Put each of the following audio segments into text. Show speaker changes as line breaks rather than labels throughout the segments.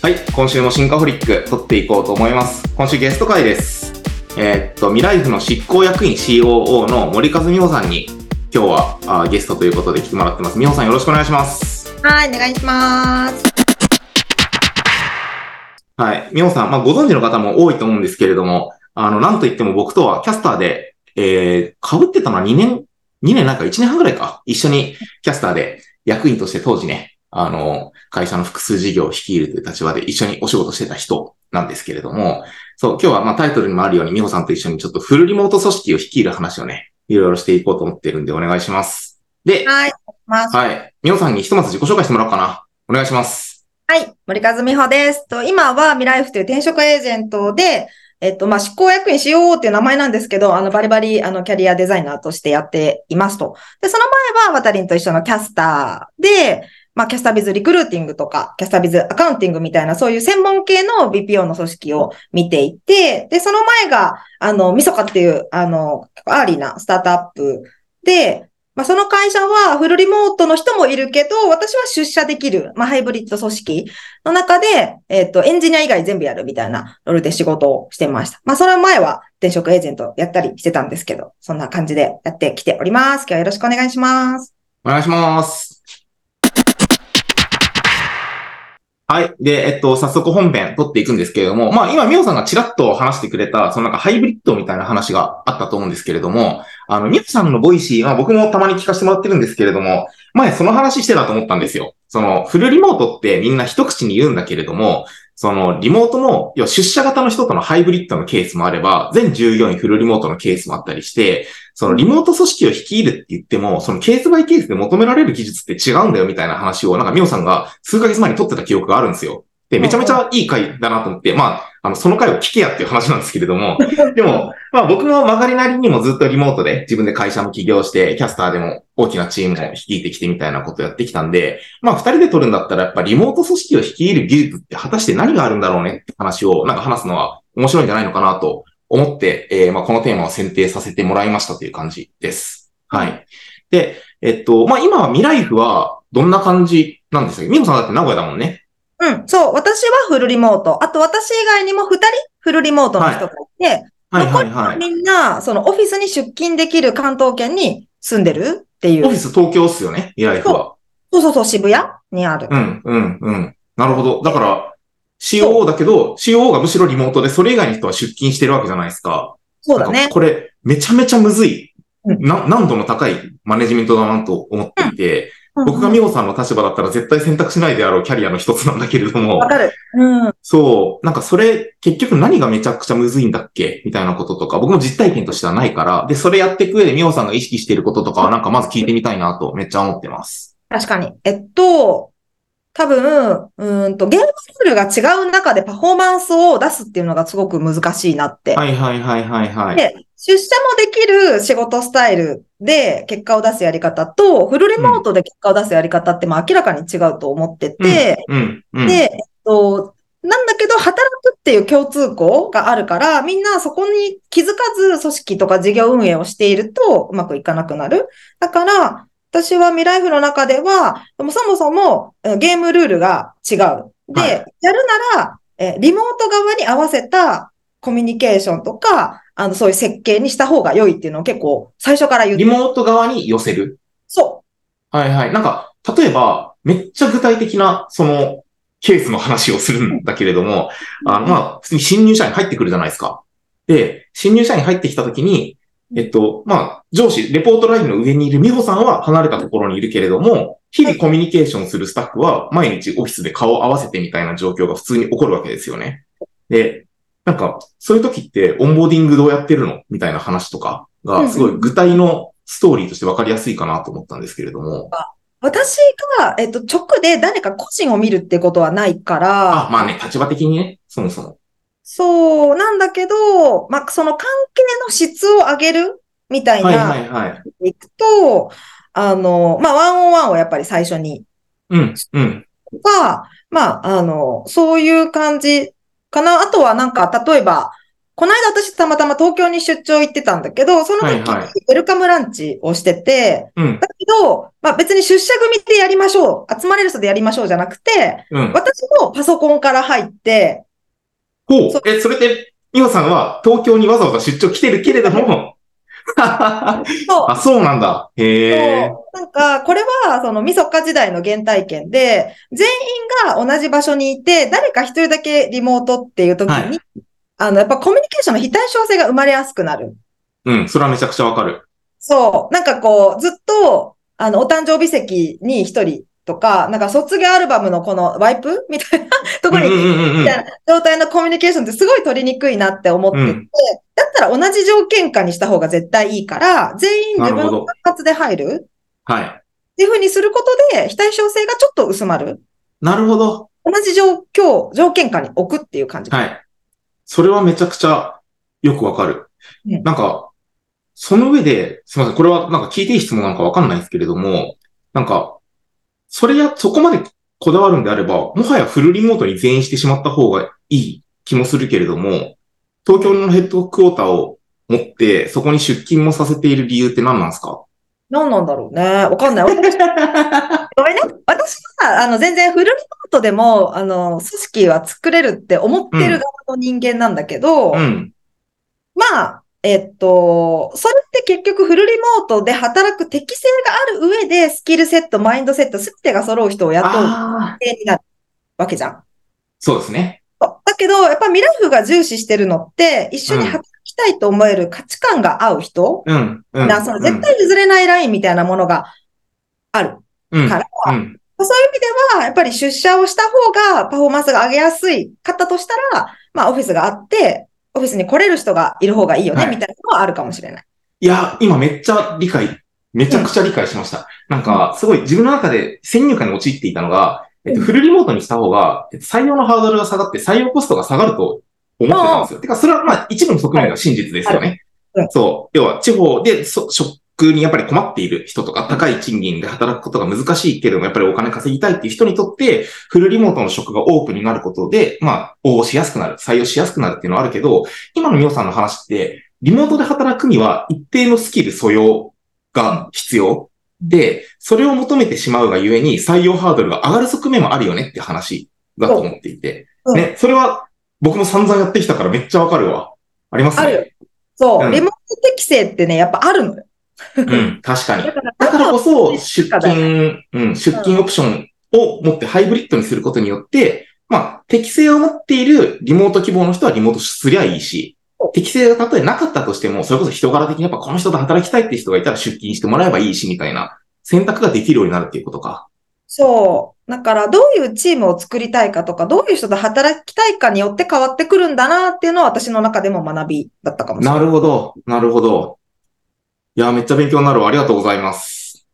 はい、今週もシンカホリック撮っていこうと思います。今週ゲスト会です。えーっと、ミライフの執行役員 COO の森和美穂さんに今日はあーゲストということで来てもらってます。美穂さんよろしくお願いします。
はい、お願いします。
はい、美穂さん、まあご存知の方も多いと思うんですけれども、あの、なんといっても僕とはキャスターで、えー、被ってたのは2年、2年なんか1年半ぐらいか。一緒にキャスターで役員として当時ね、あの、会社の複数事業を率いるという立場で一緒にお仕事してた人なんですけれども、そう、今日はまあタイトルにもあるように、美穂さんと一緒にちょっとフルリモート組織を率いる話をね、いろいろしていこうと思ってるんでお願いします。で、
はい。
はい。美穂さんにひとまず自己紹介してもらおうかな。お願いします。
はい、森数美保です。と今はミライフという転職エージェントで、えっと、まあ、執行役員 COO っていう名前なんですけど、あの、バリバリ、あの、キャリアデザイナーとしてやっていますと。で、その前は、ワタリンと一緒のキャスターで、まあ、キャスタービズリクルーティングとか、キャスタービズアカウンティングみたいな、そういう専門系の BPO の組織を見ていて、で、その前が、あの、ミソカっていう、あの、アーリーなスタートアップで、まあ、その会社はフルリモートの人もいるけど、私は出社できる、まあ、ハイブリッド組織の中で、えっ、と、エンジニア以外全部やるみたいなロールで仕事をしてました。まあ、その前は転職エージェントやったりしてたんですけど、そんな感じでやってきております。今日はよろしくお願いします。
お願いします。はい。で、えっと、早速本編撮っていくんですけれども、まあ今、みおさんがちらっと話してくれた、そのなんかハイブリッドみたいな話があったと思うんですけれども、あの、美保さんの Voicy、は僕もたまに聞かせてもらってるんですけれども、前その話してたと思ったんですよ。その、フルリモートってみんな一口に言うんだけれども、その、リモートの、要は出社型の人とのハイブリッドのケースもあれば、全従業員フルリモートのケースもあったりして、そのリモート組織を率いるって言っても、そのケースバイケースで求められる技術って違うんだよみたいな話を、なんか美保さんが数ヶ月前に取ってた記憶があるんですよ。で、めちゃめちゃいい回だなと思って、まあ、あの、その回を聞けやっていう話なんですけれども、でも、まあ僕も曲がりなりにもずっとリモートで自分で会社も起業して、キャスターでも大きなチームを率いてきてみたいなことをやってきたんで、まあ二人で撮るんだったらやっぱリモート組織を率いる技術って果たして何があるんだろうねって話をなんか話すのは面白いんじゃないのかなと思って、えーまあこのテーマを選定させてもらいましたという感じです。はい。で、えっと、まあ今はミライフはどんな感じなんですか？ミモさんだって名古屋だもんね。
うん、そう、私はフルリモート。あと私以外にも二人フルリモートの人がいて、
はいはいはい。
みんな、そのオフィスに出勤できる関東圏に住んでるっていう。
オフィス東京っすよね、ミライフは。
そうそうそう、渋谷にある。
うん、うん、うん。なるほど。だから、COO だけど、COO がむしろリモートで、それ以外の人は出勤してるわけじゃないですか。
そうだね。
これ、めちゃめちゃむずい、
うん
な難度の高いマネジメントだなと思っていて、僕が
うん
ミオさんの立場だったら絶対選択しないであろうキャリアの一つなんだけれども
わ、かる。うん。
そう、なんかそれ、結局何がめちゃくちゃむずいんだっけ？みたいなこととか、僕も実体験としてはないから、で、それやっていく上でミオさんが意識していることとかはなんかまず聞いてみたいなとめっちゃ思ってます。
確かに。えっと、多分、うーんと、ゲームスキルが違う中でパフォーマンスを出すっていうのがすごく難しいなって。
はいはいはいはいはい。
で、出社もできる仕事スタイルで結果を出すやり方と、フルリモートで結果を出すやり方って、まあ明らかに違うと思ってて、
うん、うん。
で、えっと、なんだけど、働くっていう共通項があるから、みんなそこに気づかず組織とか事業運営をしているとうまくいかなくなる。だから、私はミライフの中では、でもそもそもえゲームルールが違う。で、
はい
やるなら、えリモート側に合わせたコミュニケーションとか、あの、そういう設計にした方が良いっていうのを結構最初から言って
リモート側に寄せる？
そ
はいはい。なんか、例えば、めっちゃ具体的な、その、ケースの話をするんだけれども、あの、まあ、普通に新入社員入ってくるじゃないですか。で、新入社員入ってきたときに、えっと、まあ、上司、レポートラインの上にいる美穂さんは離れたところにいるけれども、日々コミュニケーションするスタッフは毎日オフィスで顔を合わせてみたいな状況が普通に起こるわけですよね。で、なんか、そういう時ってオンボーディングどうやってるのみたいな話とかが、すごい具体のストーリーとして分かりやすいかなと思ったんですけれども。
私が、えっと、直で誰か個人を見るってことはないから、
あ、まあね、立場的にね、そもそも。
そう、なんだけど、まあ、その関係の質を上げるみたい
はい
な、
はいはい。
いくと、あの、まあ、ワンオンワンをやっぱり最初に
うん、うん。
は、まあ、あの、そういう感じかな。あとはなんか、例えば、この間私たまたま東京に出張行ってたんだけど、その時に
はいはい
ウェルカムランチをしてて、
うん。
だけど、まあ別に出社組でやりましょう、集まれる人でやりましょうじゃなくて、
うん。
私もパソコンから入って。
ほうえ、それって、ミホさんは東京にわざわざ出張来てるけれども、
そう
あ、そうなんだ。へえ。
なんか、これは、その、みそか時代の原体験で、全員が同じ場所にいて、誰か一人だけリモートっていう時に、
はい
あの、やっぱコミュニケーションの非対称性が生まれやすくなる。
うん、それはめちゃくちゃわかる。
そう。なんかこう、ずっと、あの、お誕生日席に一人とか、なんか卒業アルバムのこのワイプ？みたいなところに、
うんうんうんうん
みたいな状態のコミュニケーションってすごい取りにくいなって思ってて、
うん
だったら同じ条件下にした方が絶対いいから、全員自分の活発で入る？
はい。
っていう風にすることで、非対称性がちょっと薄まる。
なるほど。
同じ状況、条件下に置くっていう感じ。
はい。それはめちゃくちゃよくわかる。
うん
なんか、その上で、すみません、これはなんか聞いていい質問なのかわかんないんですけれども、なんか、それや、そこまでこだわるんであれば、もはやフルリモートに全員してしまった方がいい気もするけれども、東京のヘッドクォーターを持って、そこに出勤もさせている理由って何なんですか？
何なんだろうね。わかんない。私 ごめんね。私は、あの、全然フルリモートでも、あの、組織は作れるって思ってる側の人間なんだけど、
うん。
まあ、えっと、それって結局フルリモートで働く適性がある上で、スキルセット、マインドセット、すべてが揃う人を雇う定になるわけじゃん。
そうですね。
だけど、やっぱミライフが重視してるのって、一緒に働きたいと思える価値観が合う人、
うん。うん。
なその絶対譲れないラインみたいなものがある
うん。
から、
うん。
そういう意味では、やっぱり出社をした方がパフォーマンスが上げやすい方としたら、まあオフィスがあって、オフィスに来れる人がいる方がいいよね、
はい
みたいなのはあるかもしれない。
いや、今めっちゃ理解、めちゃくちゃ理解しました。なんか、すごい自分の中で先入観に陥っていたのが、えっと、
うん
フルリモートにした方が、えっと採用のハードルが下がって採用コストが下がると思ってたんですよ。てか、それはまあ一部の側面では真実ですよね
はいうん。
そう。要は、地方でそ職にやっぱり困っている人とか、高い賃金で働くことが難しいけども、やっぱりお金稼ぎたいっていう人にとって、フルリモートの職がオープンになることで、まあ、応募しやすくなる、採用しやすくなるっていうのはあるけど、今のみおさんの話って、リモートで働くには一定のスキル素養が必要。で、それを求めてしまうがゆえに採用ハードルが上がる側面もあるよねって話だと思っていて。
うん
ね、それは僕も散々やってきたからめっちゃわかるわ。ありますね。
ある。そう、
うん
リモート適性ってね、やっぱあるのよ。
うん、確かに。
だから、
だからこそ、
ね
出
だ
勤、うん、出勤オプションを持ってハイブリッドにすることによって、まあ、適性を持っているリモート希望の人はリモートすりゃいいし適性がたとえなかったとしても、それこそ人柄的にやっぱこの人と働きたいって人がいたら出勤してもらえばいいし、みたいな選択ができるようになるっていうことか。
そう。だから、どういうチームを作りたいかとか、どういう人と働きたいかによって変わってくるんだなっていうのは私の中でも学びだったかもしれな。
ないるほど、なるほど。いや、めっちゃ勉強になるわ。ありがとうございます。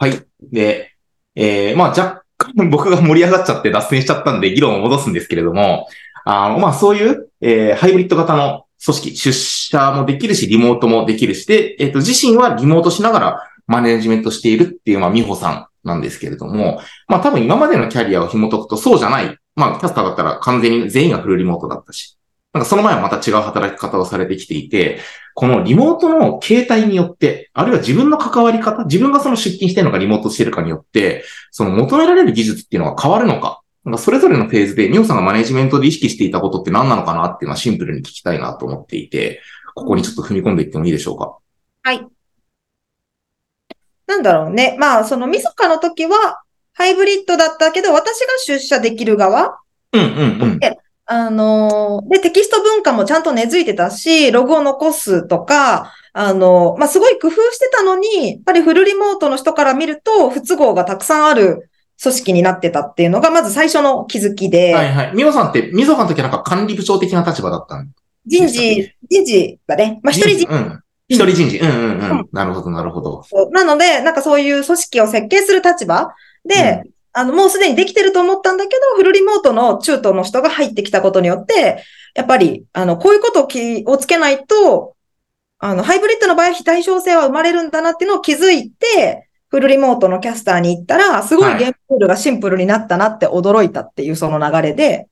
はい。で、えー、まあ若干 僕が盛り上がっちゃって脱線しちゃったんで議論を戻すんですけれども、あの、まあそういう、えー、ハイブリッド型の組織、出社もできるし、リモートもできるし、で、えっ、と、自身はリモートしながらマネジメントしているっていう、まあ、美穂さんなんですけれども、まあ多分今までのキャリアを紐解くとそうじゃない。まあキャスターだったら完全に全員がフルリモートだったし、なんかその前はまた違う働き方をされてきていて、このリモートの形態によって、あるいは自分の関わり方、自分がその出勤してるのかリモートしてるかによって、その求められる技術っていうのが変わるのか。なんかそれぞれのフェーズで、ミオさんがマネジメントで意識していたことって何なのかなっていうのはシンプルに聞きたいなと思っていて、ここにちょっと踏み込んでいってもいいでしょうか？
はい。なんだろうね。まあ、その、みそかの時は、ハイブリッドだったけど、私が出社できる側
うんうんうん。
あのーで、テキスト文化もちゃんと根付いてたし、ログを残すとか、あのーまあ、すごい工夫してたのに、やっぱりフルリモートの人から見ると、不都合がたくさんある組織になってたっていうのが、まず最初の気づきで、
はいはい。ミオさんって、ミゾさんの時はなんか管理部長的な立場だったん？
人事、人事がね、まあ、一人人
うん。一人人事。うんうんうん。なるほどなるほど。
事。なので、なんかそういう組織を設計する立場で、あの、もうすでにできてると思ったんだけど、フルリモートの中東の人が入ってきたことによって、やっぱり、あの、こういうことを気をつけないと、あの、ハイブリッドの場合、非対称性は生まれるんだなっていうのを気づいて、フルリモートのキャスターに行ったら、すごい
はい
ゲームルールがシンプルになったなって驚いたっていうその流れで、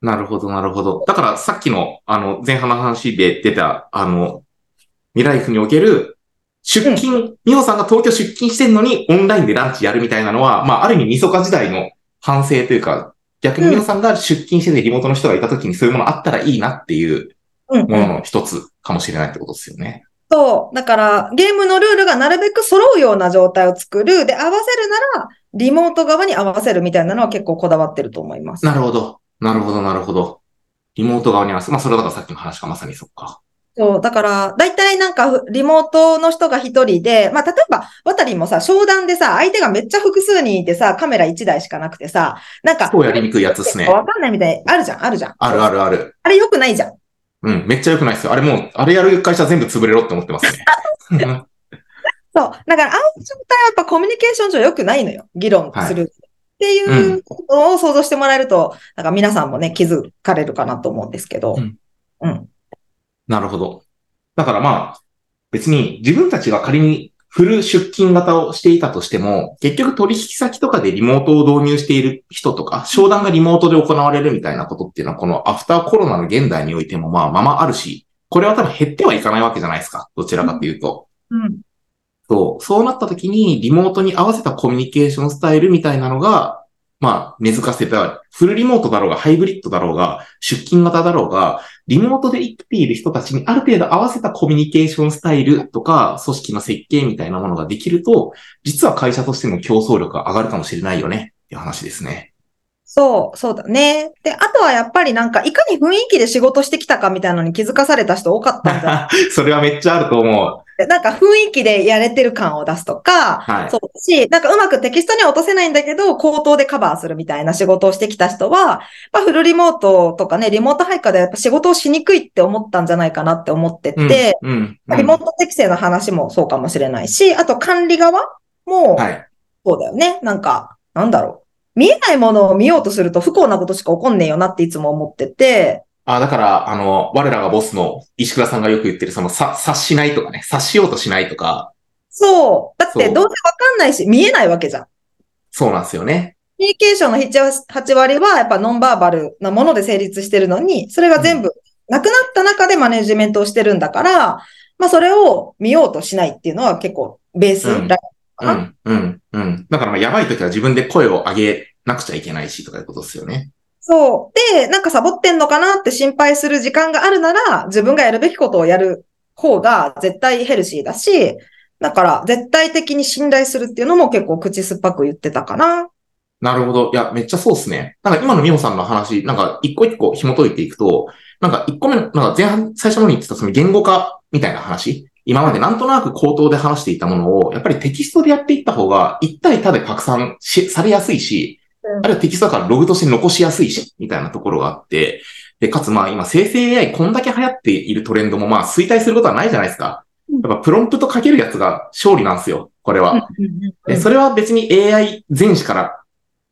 なるほど、なるほど。だからさっきの、あの、前半の話で出た、あの、未来府における、出勤、美穂さんが東京出勤してんのにオンラインでランチやるみたいなのは、まあ、ある意味、みそか時代の反省というか、逆に美穂さんが出勤しててリモートの人がいた時にそういうものあったらいいなっていう
うん
ものの一つかもしれないってことですよね。
そう。だから、ゲームのルールがなるべく揃うような状態を作る。で、合わせるなら、リモート側に合わせるみたいなのは結構こだわってると思います。
なるほど。なるほど、なるほど。リモート側に合わせ、まあ、それはだからさっきの話がまさにそっか。
そう。だから、大体なんか、リモートの人が一人で、まあ、例えば、渡りもさ、商談でさ、相手がめっちゃ複数人いてさ、カメラ1台しかなくてさ、なんか、
そうやりにくいやつっすね。
わかんないみたい。あるじゃん、あるじゃん。
あるあるある。
あれ良くないじゃん。
うん、めっちゃ良くないですよ。あれもう、あれやる会社全部潰れろって思ってますね。
そう。だから、あの状態はやっぱコミュニケーション上良くないのよ。議論する。っていうことを想像してもらえると、なんか皆さんもね、気づかれるかなと思うんですけど。
うん。
うん。
なるほど。だからまあ、別に自分たちが仮にフル出勤型をしていたとしても、結局取引先とかでリモートを導入している人とか、商談がリモートで行われるみたいなことっていうのは、このアフターコロナの現代においてもまあままあるし、これは多分減ってはいかないわけじゃないですか。どちらかというと。
うん。
そう、そうなった時にリモートに合わせたコミュニケーションスタイルみたいなのが、まあ、根付かせた、フルリモートだろうが、ハイブリッドだろうが、出勤型だろうが、リモートで生きている人たちにある程度合わせたコミュニケーションスタイルとか、組織の設計みたいなものができると、実は会社としての競争力が上がるかもしれないよね、っていう話ですね。
そう、そうだね。で、あとはやっぱりなんか、いかに雰囲気で仕事してきたかみたいなのに気づかされた人多かったんじゃない
それはめっちゃあると思う。
なんか雰囲気でやれてる感を出すとか、
はい。
そうだし、なんかうまくテキストには落とせないんだけど、口頭でカバーするみたいな仕事をしてきた人は、まあ、フルリモートとかね、リモート配下でやっぱ仕事をしにくいって思ったんじゃないかなって思って
うん
て、
うん。うん
リモート適正の話もそうかもしれないし、あと管理側も、
はい。
そうだよね。なんか、なんだろう。見えないものを見ようとすると不幸なことしか起こんねえよなっていつも思ってて、
あ、だから、あの、我らがボスの石倉さんがよく言ってる、その、さ、察しないとかね、察しようとしないとか、
そう。だってどうせわかんないし、見えないわけじゃん。
そうなんですよね。
コミュニケーションの7、8割はやっぱノンバーバルなもので成立してるのに、それが全部なくなった中でマネジメントをしてるんだから、まあそれを見ようとしないっていうのは結構ベース、
うん
ラインかな。
うん、うん、うん。だからまあ、やばい時は自分で声を上げなくちゃいけないし、とかいうことですよね。
そう。で、なんかサボってんのかなって心配する時間があるなら、自分がやるべきことをやる方が絶対ヘルシーだし、だから絶対的に信頼するっていうのも結構口酸っぱく言ってたかな。
なるほど。いや、めっちゃそうですね。なんか今の美穂さんの話、なんか一個一個紐解いていくと、なんか一個目、なんか前半、最初のに言ってたその言語化みたいな話、今までなんとなく口頭で話していたものを、やっぱりテキストでやっていった方が、一対多で拡散し、されやすいし、あるいはテキストだからログとして残しやすいし、みたいなところがあって、で、かつまあ今生成 AI こんだけ流行っているトレンドもまあ衰退することはないじゃないですか。やっぱプロンプトかけるやつが勝利なんですよ、これは。で、それは別に AI 前史から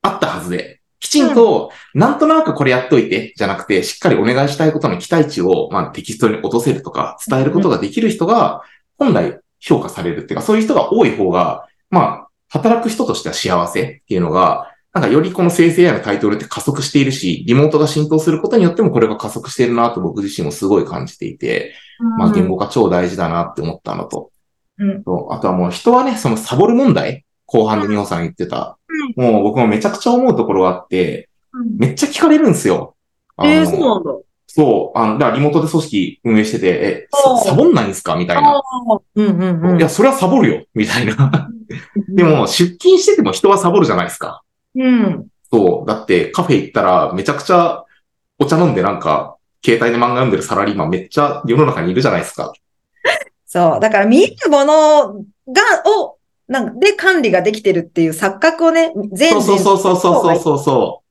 あったはずで、きちんと、なんとなくこれやっといて、じゃなくて、しっかりお願いしたいことの期待値を、まあ、テキストに落とせるとか、伝えることができる人が、本来評価されるっていうか、そういう人が多い方が、まあ、働く人としては幸せっていうのが、なんかよりこの生成 AI のタイトルって加速しているし、リモートが浸透することによってもこれが加速しているなと僕自身もすごい感じていて、まあ言語化超大事だなって思ったのと、
うん
とあとはもう人はね、そのサボる問題、後半で美穂さん言ってた、もう僕もめちゃくちゃ思うところがあって、めっちゃ聞かれるんですよ。あの
えー、そうなんだ。
そう、あの、だからリモートで組織運営してて、え、サボんないんですか？みたいな。
うんうんうん。
いや、それはサボるよみたいな。でも、出勤してても人はサボるじゃないですか。
うん。
そう。だってカフェ行ったらめちゃくちゃお茶飲んでなんか、携帯で漫画読んでるサラリーマンめっちゃ世の中にいるじゃないですか。
そう。だから見えるものが、を、なんで管理ができてるっていう錯覚をね、全
そうそう
人
そうそうそうそうそう。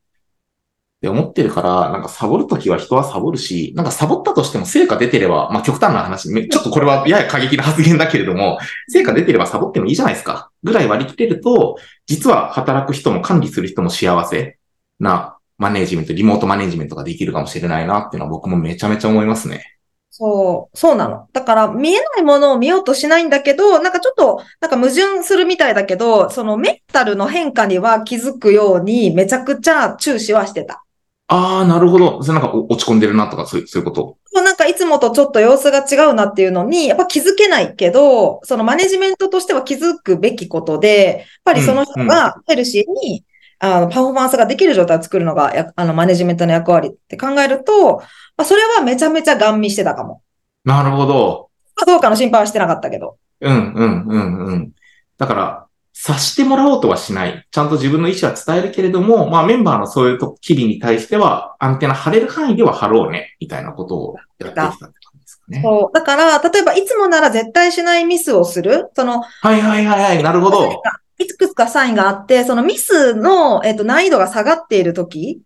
って思ってるから、なんかサボるときは人はサボるし、なんかサボったとしても成果出てれば、まあ極端な話、めちょっとこれはやや過激な発言だけれども、成果出てればサボってもいいじゃないですか。ぐらい割り切れると、実は働く人も管理する人も幸せなマネジメント、リモートマネジメントができるかもしれないなっていうのは僕もめちゃめちゃ思いますね。
そう、そうなの。だから見えないものを見ようとしないんだけど、なんかちょっと、なんか矛盾するみたいだけど、そのメンタルの変化には気づくようにめちゃくちゃ注視はしてた。
ああ、なるほど。それなんかお落ち込んでるなとか、そういう、そういうこと？
もうなんかいつもとちょっと様子が違うなっていうのに、やっぱ気づけないけど、そのマネジメントとしては気づくべきことで、やっぱりその人がヘルシーに、あの、パフォーマンスができる状態を作るのがや、あの、マネジメントの役割って考えると、まあ、それはめちゃめちゃガン見してたかも。
なるほど。
かどうかの心配はしてなかったけど。
うん、うん、うん、うん。だから、察してもらおうとはしない。ちゃんと自分の意思は伝えるけれども、まあメンバーのそういうと機微に対しては、アンテナ張れる範囲では張ろうね、みたいなことをやってきたって感じですかね。
そう。だから、例えばいつもなら絶対しないミスをする。その、
はいはいはいはい、なるほど。
いくつかサインがあって、そのミスの、えっと、難易度が下がっているとき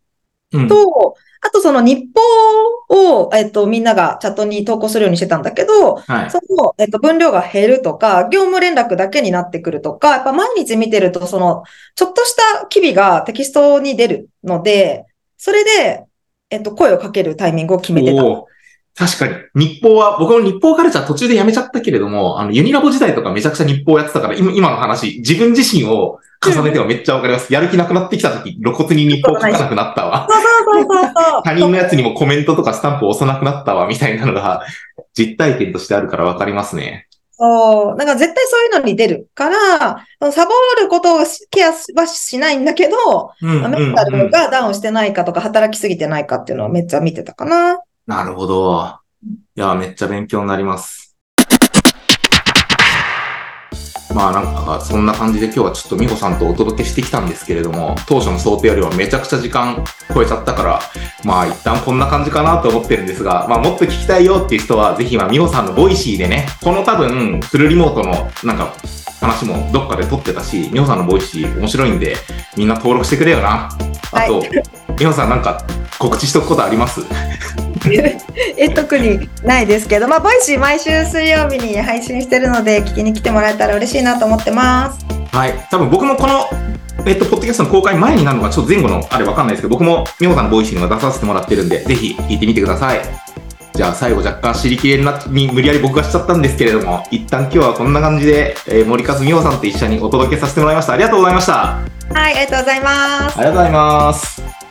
うん。
と、あとその日報を、えっと、みんながチャットに投稿するようにしてたんだけど、
はい。
その、えっと、分量が減るとか、業務連絡だけになってくるとか、やっぱ毎日見てると、その、ちょっとした機微がテキストに出るので、それで、えっと、声をかけるタイミングを決めてた。
確かに。日報は、僕も日報カルチャー途中でやめちゃったけれども、あの、ユニラボ時代とかめちゃくちゃ日報やってたから、今、今の話、自分自身を重ねてはめっちゃわかります。やる気なくなってきた時、露骨に日報書かなくなったわ。
そうそうそうそう。
他人のやつにもコメントとかスタンプを押さなくなったわ、みたいなのが、実体験としてあるからわかりますね。
そう。だから絶対そういうのに出るから、サボることをしケアはしないんだけど、
うん、うん、
メンタ
うん。
ルがダウンしてないかとか、働きすぎてないかっていうのをめっちゃ見てたかな。
なるほど。いや、めっちゃ勉強になります。まあなんか、そんな感じで今日はちょっと美保さんとお届けしてきたんですけれども、当初の想定よりはめちゃくちゃ時間超えちゃったから、まあ一旦こんな感じかなと思ってるんですが、まあもっと聞きたいよっていう人は、ぜひ今美保さんの Voicy でね、この多分、フルリモートのなんか、話もどっかで撮ってたし、美保さんの Voicy 面白いんで、みんな登録してくれよな。あと、
は
美保さんなんか告知しとくことあります？
え、特にないですけど、まあ、 Voicy 毎週水曜日に配信してるので、聞きに来てもらえたら嬉しいなと思ってます。
はい。多分僕もこの、えっと、ポッドキャストの公開前になるのか、ちょっと前後のあれわかんないですけど、僕も美保さんの Voicy には出させてもらってるんで、ぜひ聞いてみてください。じゃあ最後若干尻切れになに無理やり僕がしちゃったんですけれども、一旦今日はこんな感じで、えー森数美保さんと一緒にお届けさせてもらいました。ありがとうございました。あ
はい、ありがとうございます。
りがとうございます。